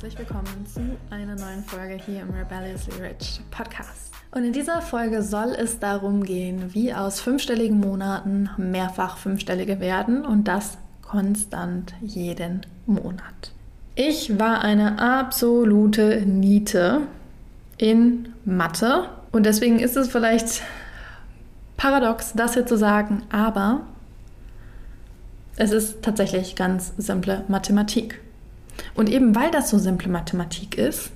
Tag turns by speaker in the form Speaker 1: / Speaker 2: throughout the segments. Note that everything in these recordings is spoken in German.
Speaker 1: Herzlich willkommen zu einer neuen Folge hier im Rebelliously Rich Podcast. Und in dieser Folge soll es darum gehen, wie aus fünfstelligen Monaten mehrfach fünfstellige werden und das konstant jeden Monat. Ich war eine absolute Niete in Mathe und deswegen ist es vielleicht paradox, das hier zu sagen, aber es ist tatsächlich ganz simple Mathematik. Und eben weil das so simple Mathematik ist,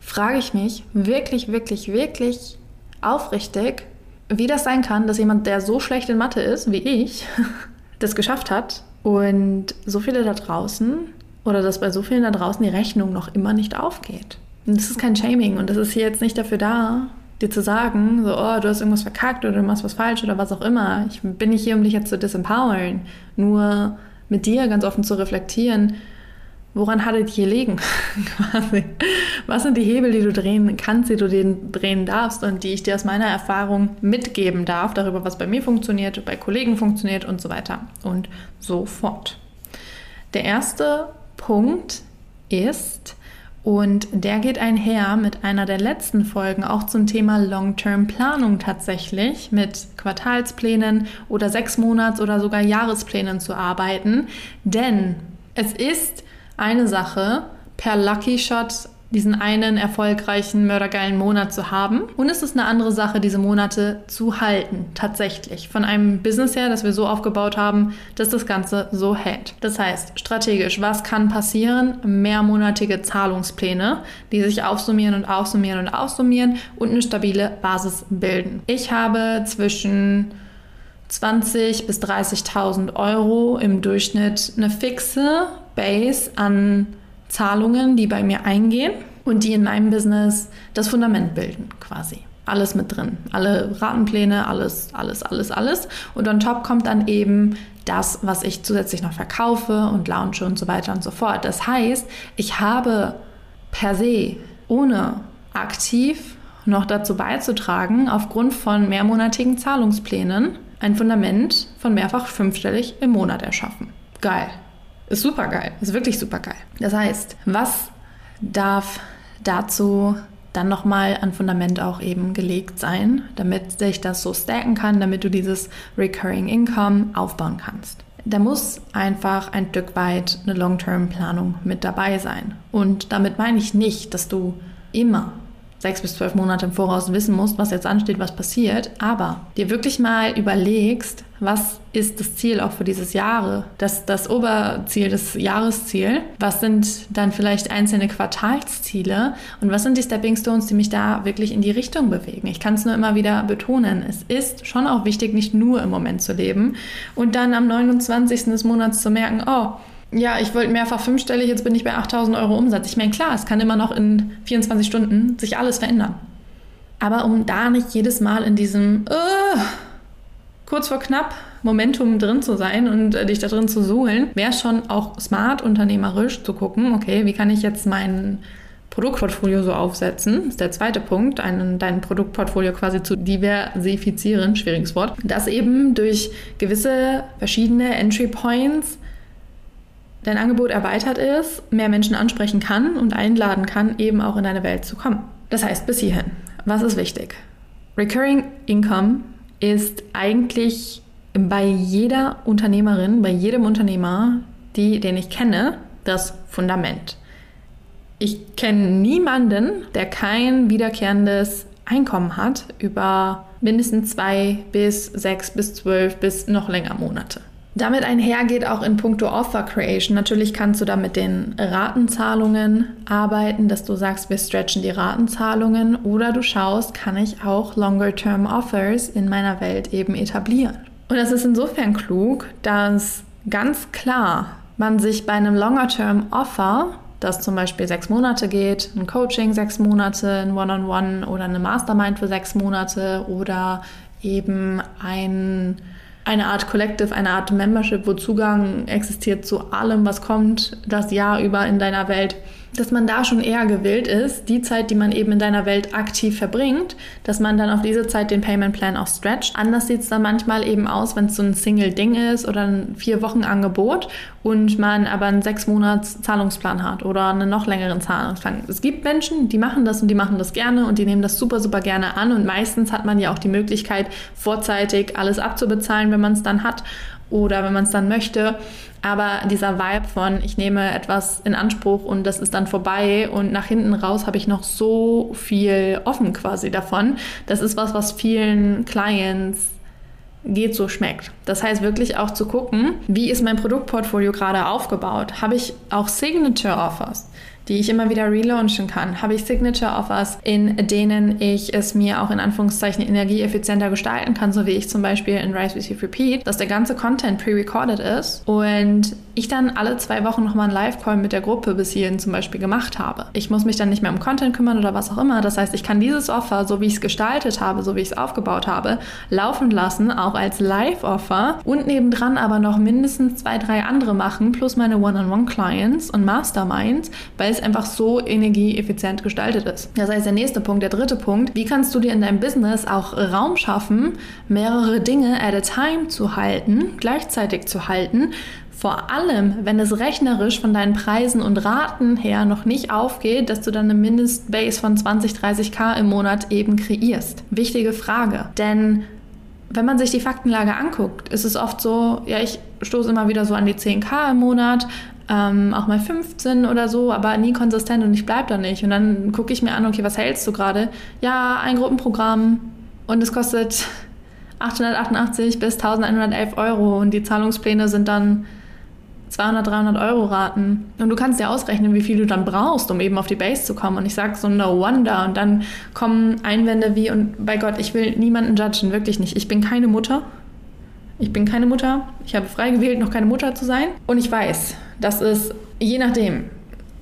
Speaker 1: frage ich mich wirklich, wirklich, wirklich aufrichtig, wie das sein kann, dass jemand, der so schlecht in Mathe ist wie ich, das geschafft hat und so viele da draußen oder dass bei so vielen da draußen die Rechnung noch immer nicht aufgeht. Und das ist kein Shaming und das ist hier jetzt nicht dafür da, dir zu sagen, so, oh, du hast irgendwas verkackt oder du machst was falsch oder was auch immer. Ich bin nicht hier, um dich jetzt zu disempowern, nur mit dir ganz offen zu reflektieren, Woran hat es hier liegen? Was sind die Hebel, die du drehen kannst, die du drehen darfst und die ich dir aus meiner Erfahrung mitgeben darf, darüber, was bei mir funktioniert, bei Kollegen funktioniert und so weiter und so fort. Der erste Punkt ist, und der geht einher mit einer der letzten Folgen auch zum Thema Long-Term-Planung tatsächlich, mit Quartalsplänen oder sechs Monats- oder sogar Jahresplänen zu arbeiten. Denn es ist eine Sache, per Lucky Shot diesen einen erfolgreichen, mördergeilen Monat zu haben. Und es ist eine andere Sache, diese Monate zu halten, tatsächlich. Von einem Business her, das wir so aufgebaut haben, dass das Ganze so hält. Das heißt, strategisch, was kann passieren? Mehrmonatige Zahlungspläne, die sich aufsummieren und aufsummieren und aufsummieren und eine stabile Basis bilden. Ich habe zwischen 20.000 bis 30.000 Euro im Durchschnitt eine fixe Base an Zahlungen, die bei mir eingehen und die in meinem Business das Fundament bilden, quasi. Alles mit drin. Alle Ratenpläne, alles, alles, alles, alles. Und on top kommt dann eben das, was ich zusätzlich noch verkaufe und launche und so weiter und so fort. Das heißt, ich habe per se ohne aktiv noch dazu beizutragen, aufgrund von mehrmonatigen Zahlungsplänen ein Fundament von mehrfach fünfstellig im Monat erschaffen. Geil. Ist super geil. Ist wirklich super geil. Das heißt, was darf dazu dann nochmal an Fundament auch eben gelegt sein, damit sich das so stacken kann, damit du dieses Recurring Income aufbauen kannst. Da muss einfach ein Stück weit eine Long-Term-Planung mit dabei sein. Und damit meine ich nicht, dass du immer sechs bis zwölf Monate im Voraus wissen musst, was jetzt ansteht, was passiert, aber dir wirklich mal überlegst, was ist das Ziel auch für dieses Jahre, das, das Oberziel, das Jahresziel, was sind dann vielleicht einzelne Quartalsziele und was sind die Stepping Stones, die mich da wirklich in die Richtung bewegen. Ich kann es nur immer wieder betonen, es ist schon auch wichtig, nicht nur im Moment zu leben und dann am 29. des Monats zu merken, oh, ja, ich wollte mehrfach fünfstellig, jetzt bin ich bei 8000 Euro Umsatz. Ich meine, klar, es kann immer noch in 24 Stunden sich alles verändern. Aber um da nicht jedes Mal in diesem uh, kurz vor knapp Momentum drin zu sein und äh, dich da drin zu suhlen, wäre schon auch smart unternehmerisch zu gucken, okay, wie kann ich jetzt mein Produktportfolio so aufsetzen, das ist der zweite Punkt, einen, dein Produktportfolio quasi zu diversifizieren, schwieriges Wort, das eben durch gewisse verschiedene Entry Points dein Angebot erweitert ist, mehr Menschen ansprechen kann und einladen kann, eben auch in deine Welt zu kommen. Das heißt, bis hierhin, was ist wichtig? Recurring Income ist eigentlich bei jeder Unternehmerin, bei jedem Unternehmer, die, den ich kenne, das Fundament. Ich kenne niemanden, der kein wiederkehrendes Einkommen hat über mindestens zwei bis sechs bis zwölf bis noch länger Monate. Damit einhergeht auch in puncto Offer Creation. Natürlich kannst du da mit den Ratenzahlungen arbeiten, dass du sagst, wir stretchen die Ratenzahlungen oder du schaust, kann ich auch Longer-Term Offers in meiner Welt eben etablieren. Und das ist insofern klug, dass ganz klar man sich bei einem Longer-Term-Offer, das zum Beispiel sechs Monate geht, ein Coaching sechs Monate, ein One-on-One -on -One oder eine Mastermind für sechs Monate oder eben ein eine Art Collective, eine Art Membership, wo Zugang existiert zu allem, was kommt, das Jahr über in deiner Welt dass man da schon eher gewillt ist, die Zeit, die man eben in deiner Welt aktiv verbringt, dass man dann auf diese Zeit den Payment Plan auch stretcht. Anders sieht es dann manchmal eben aus, wenn es so ein Single-Ding ist oder ein Vier-Wochen-Angebot und man aber einen sechs Monats Zahlungsplan hat oder einen noch längeren Zahlungsplan. Es gibt Menschen, die machen das und die machen das gerne und die nehmen das super, super gerne an und meistens hat man ja auch die Möglichkeit, vorzeitig alles abzubezahlen, wenn man es dann hat oder wenn man es dann möchte. Aber dieser Vibe von, ich nehme etwas in Anspruch und das ist dann vorbei und nach hinten raus habe ich noch so viel offen quasi davon. Das ist was, was vielen Clients geht so schmeckt. Das heißt wirklich auch zu gucken, wie ist mein Produktportfolio gerade aufgebaut? Habe ich auch Signature Offers? Die ich immer wieder relaunchen kann? Habe ich Signature Offers, in denen ich es mir auch in Anführungszeichen energieeffizienter gestalten kann, so wie ich zum Beispiel in Rise Receive Repeat, dass der ganze Content pre-recorded ist und ich dann alle zwei Wochen nochmal einen Live-Call mit der Gruppe bis hierhin zum Beispiel gemacht habe. Ich muss mich dann nicht mehr um Content kümmern oder was auch immer. Das heißt, ich kann dieses Offer, so wie ich es gestaltet habe, so wie ich es aufgebaut habe, laufen lassen, auch als Live-Offer und nebendran aber noch mindestens zwei, drei andere machen, plus meine One-on-One-Clients und Masterminds, weil es einfach so energieeffizient gestaltet ist. Das heißt, der nächste Punkt, der dritte Punkt, wie kannst du dir in deinem Business auch Raum schaffen, mehrere Dinge at a time zu halten, gleichzeitig zu halten, vor allem, wenn es rechnerisch von deinen Preisen und Raten her noch nicht aufgeht, dass du dann eine Mindestbase von 20, 30k im Monat eben kreierst. Wichtige Frage. Denn wenn man sich die Faktenlage anguckt, ist es oft so, ja, ich stoße immer wieder so an die 10k im Monat, ähm, auch mal 15 oder so, aber nie konsistent und ich bleibe da nicht. Und dann gucke ich mir an, okay, was hältst du gerade? Ja, ein Gruppenprogramm und es kostet 888 bis 1111 Euro und die Zahlungspläne sind dann 200, 300 Euro Raten. Und du kannst dir ausrechnen, wie viel du dann brauchst, um eben auf die Base zu kommen. Und ich sage so, no wonder. Und dann kommen Einwände wie, und bei Gott, ich will niemanden judgen, wirklich nicht. Ich bin keine Mutter. Ich bin keine Mutter. Ich habe frei gewählt, noch keine Mutter zu sein. Und ich weiß, dass es je nachdem,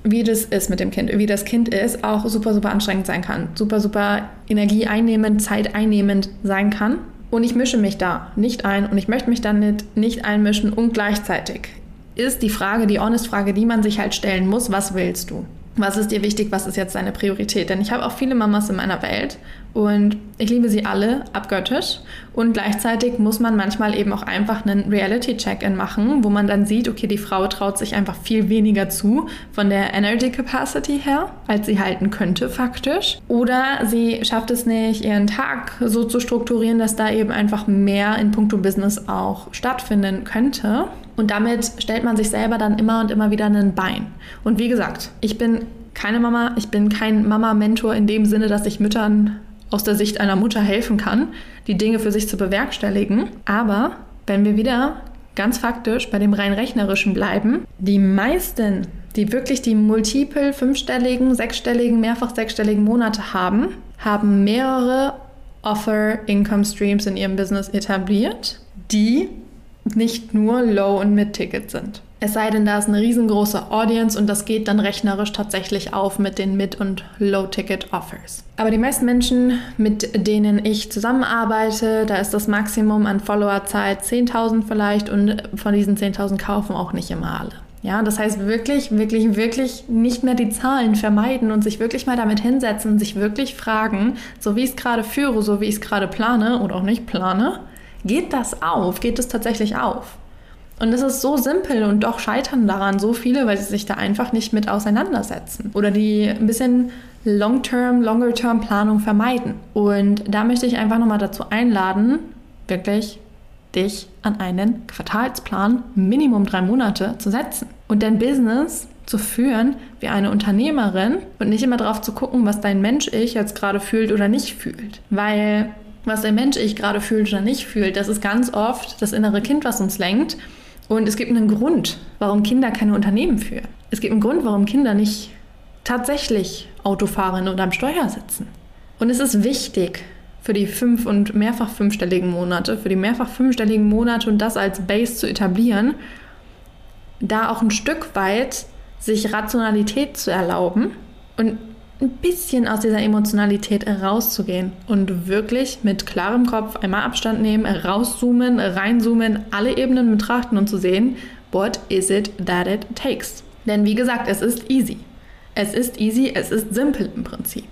Speaker 1: wie das ist mit dem Kind, wie das Kind ist, auch super, super anstrengend sein kann. Super, super energieeinnehmend, zeiteinnehmend sein kann. Und ich mische mich da nicht ein und ich möchte mich dann nicht, nicht einmischen und gleichzeitig ist die Frage, die Honest-Frage, die man sich halt stellen muss, was willst du? Was ist dir wichtig? Was ist jetzt deine Priorität? Denn ich habe auch viele Mamas in meiner Welt und ich liebe sie alle abgöttisch. Und gleichzeitig muss man manchmal eben auch einfach einen Reality-Check-In machen, wo man dann sieht, okay, die Frau traut sich einfach viel weniger zu von der Energy Capacity her, als sie halten könnte faktisch. Oder sie schafft es nicht, ihren Tag so zu strukturieren, dass da eben einfach mehr in puncto Business auch stattfinden könnte. Und damit stellt man sich selber dann immer und immer wieder ein Bein. Und wie gesagt, ich bin keine Mama, ich bin kein Mama-Mentor in dem Sinne, dass ich Müttern aus der Sicht einer Mutter helfen kann, die Dinge für sich zu bewerkstelligen. Aber wenn wir wieder ganz faktisch bei dem rein rechnerischen bleiben, die meisten, die wirklich die multiple fünfstelligen, sechsstelligen, mehrfach sechsstelligen Monate haben, haben mehrere Offer Income Streams in ihrem Business etabliert, die nicht nur Low- und Mid-Ticket sind. Es sei denn, da ist eine riesengroße Audience und das geht dann rechnerisch tatsächlich auf mit den Mid- und Low-Ticket-Offers. Aber die meisten Menschen, mit denen ich zusammenarbeite, da ist das Maximum an Followerzeit 10.000 vielleicht und von diesen 10.000 kaufen auch nicht immer alle. Ja, das heißt wirklich, wirklich, wirklich nicht mehr die Zahlen vermeiden und sich wirklich mal damit hinsetzen sich wirklich fragen, so wie ich es gerade führe, so wie ich es gerade plane oder auch nicht plane, geht das auf? Geht es tatsächlich auf? Und es ist so simpel und doch scheitern daran so viele, weil sie sich da einfach nicht mit auseinandersetzen oder die ein bisschen Long-Term, Longer-Term-Planung vermeiden. Und da möchte ich einfach nochmal dazu einladen, wirklich dich an einen Quartalsplan Minimum drei Monate zu setzen und dein Business zu führen wie eine Unternehmerin und nicht immer darauf zu gucken, was dein Mensch-Ich jetzt gerade fühlt oder nicht fühlt. Weil was der Mensch-Ich gerade fühlt oder nicht fühlt, das ist ganz oft das innere Kind, was uns lenkt und es gibt einen Grund, warum Kinder keine Unternehmen führen. Es gibt einen Grund, warum Kinder nicht tatsächlich Auto fahren oder am Steuer sitzen. Und es ist wichtig für die fünf- und mehrfach fünfstelligen Monate, für die mehrfach fünfstelligen Monate und das als Base zu etablieren, da auch ein Stück weit sich Rationalität zu erlauben und ein bisschen aus dieser Emotionalität rauszugehen und wirklich mit klarem Kopf einmal Abstand nehmen, rauszoomen, reinzoomen, alle Ebenen betrachten und zu sehen, what is it that it takes? Denn wie gesagt, es ist easy. Es ist easy, es ist simpel im Prinzip.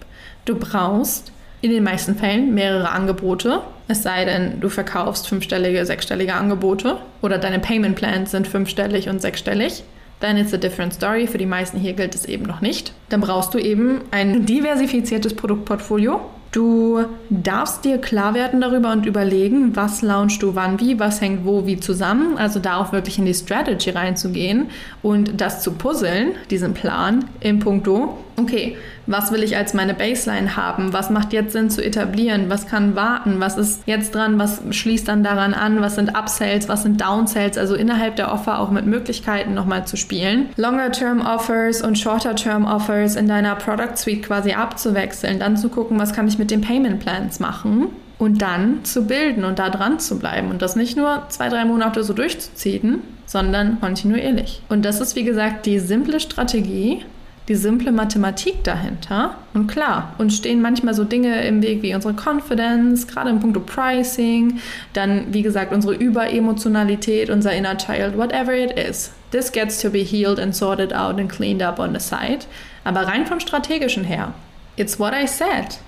Speaker 1: Du brauchst in den meisten Fällen mehrere Angebote, es sei denn, du verkaufst fünfstellige, sechsstellige Angebote oder deine Payment Plans sind fünfstellig und sechsstellig. Then it's a different story. Für die meisten hier gilt es eben noch nicht. Dann brauchst du eben ein diversifiziertes Produktportfolio Du darfst dir klar werden darüber und überlegen, was launchst du wann wie, was hängt wo wie zusammen. Also da auch wirklich in die Strategy reinzugehen und das zu puzzeln, diesen Plan im Punkto, okay, was will ich als meine Baseline haben? Was macht jetzt Sinn zu etablieren? Was kann warten? Was ist jetzt dran? Was schließt dann daran an? Was sind Upsells? Was sind Downsells? Also innerhalb der Offer auch mit Möglichkeiten nochmal zu spielen. Longer-Term Offers und Shorter-Term Offers in deiner Product Suite quasi abzuwechseln. Dann zu gucken, was kann ich mit den Payment Plans machen? Und dann zu bilden und da dran zu bleiben und das nicht nur zwei, drei Monate so durchzuziehen, sondern kontinuierlich. Und das ist, wie gesagt, die simple Strategie, die simple Mathematik dahinter. Und klar, uns stehen manchmal so Dinge im Weg wie unsere Confidence, gerade im Punkt Pricing, dann wie gesagt unsere Überemotionalität, unser inner child, whatever it is. This gets to be healed and sorted out and cleaned up on the side. Aber rein vom strategischen her, it's what I said.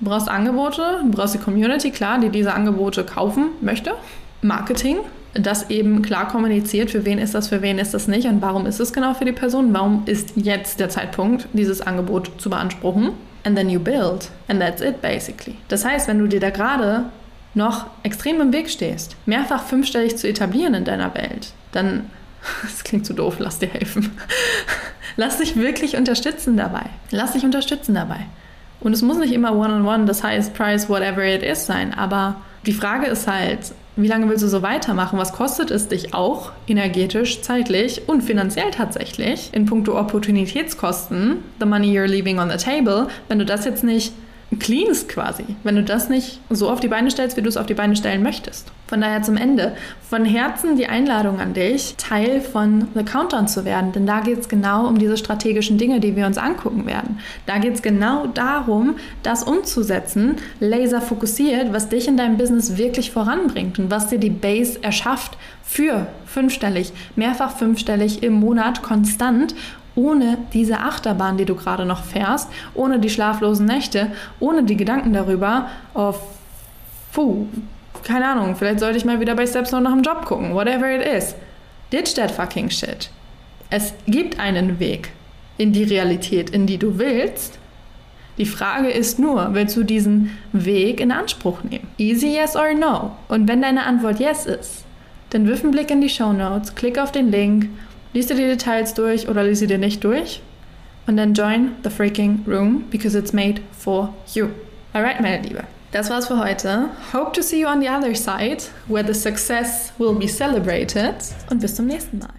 Speaker 1: Du brauchst Angebote, du brauchst die Community, klar, die diese Angebote kaufen möchte. Marketing, das eben klar kommuniziert, für wen ist das, für wen ist das nicht und warum ist es genau für die Person, warum ist jetzt der Zeitpunkt, dieses Angebot zu beanspruchen. And then you build. And that's it basically. Das heißt, wenn du dir da gerade noch extrem im Weg stehst, mehrfach fünfstellig zu etablieren in deiner Welt, dann, das klingt zu doof, lass dir helfen. lass dich wirklich unterstützen dabei. Lass dich unterstützen dabei. Und es muss nicht immer one-on-one, -on -one, das heißt Price, whatever it is sein, aber die Frage ist halt, wie lange willst du so weitermachen? Was kostet es dich auch energetisch, zeitlich und finanziell tatsächlich in puncto Opportunitätskosten, the money you're leaving on the table, wenn du das jetzt nicht cleanst quasi, wenn du das nicht so auf die Beine stellst, wie du es auf die Beine stellen möchtest. Von daher zum Ende. Von Herzen die Einladung an dich, Teil von The Countdown zu werden, denn da geht es genau um diese strategischen Dinge, die wir uns angucken werden. Da geht es genau darum, das umzusetzen, laser fokussiert, was dich in deinem Business wirklich voranbringt und was dir die Base erschafft für fünfstellig, mehrfach fünfstellig im Monat konstant ohne diese Achterbahn, die du gerade noch fährst, ohne die schlaflosen Nächte, ohne die Gedanken darüber, oh, puh, keine Ahnung, vielleicht sollte ich mal wieder bei Steps noch nach einem Job gucken, whatever it is. Ditch that fucking shit. Es gibt einen Weg in die Realität, in die du willst. Die Frage ist nur, willst du diesen Weg in Anspruch nehmen? Easy yes or no? Und wenn deine Antwort yes ist, dann wirf einen Blick in die Show Notes, klick auf den Link Lies dir die Details durch oder lies sie dir nicht durch. Und dann join the freaking room because it's made for you. Alright, meine Liebe. Das war's für heute. Hope to see you on the other side, where the success will be celebrated. Und bis zum nächsten Mal.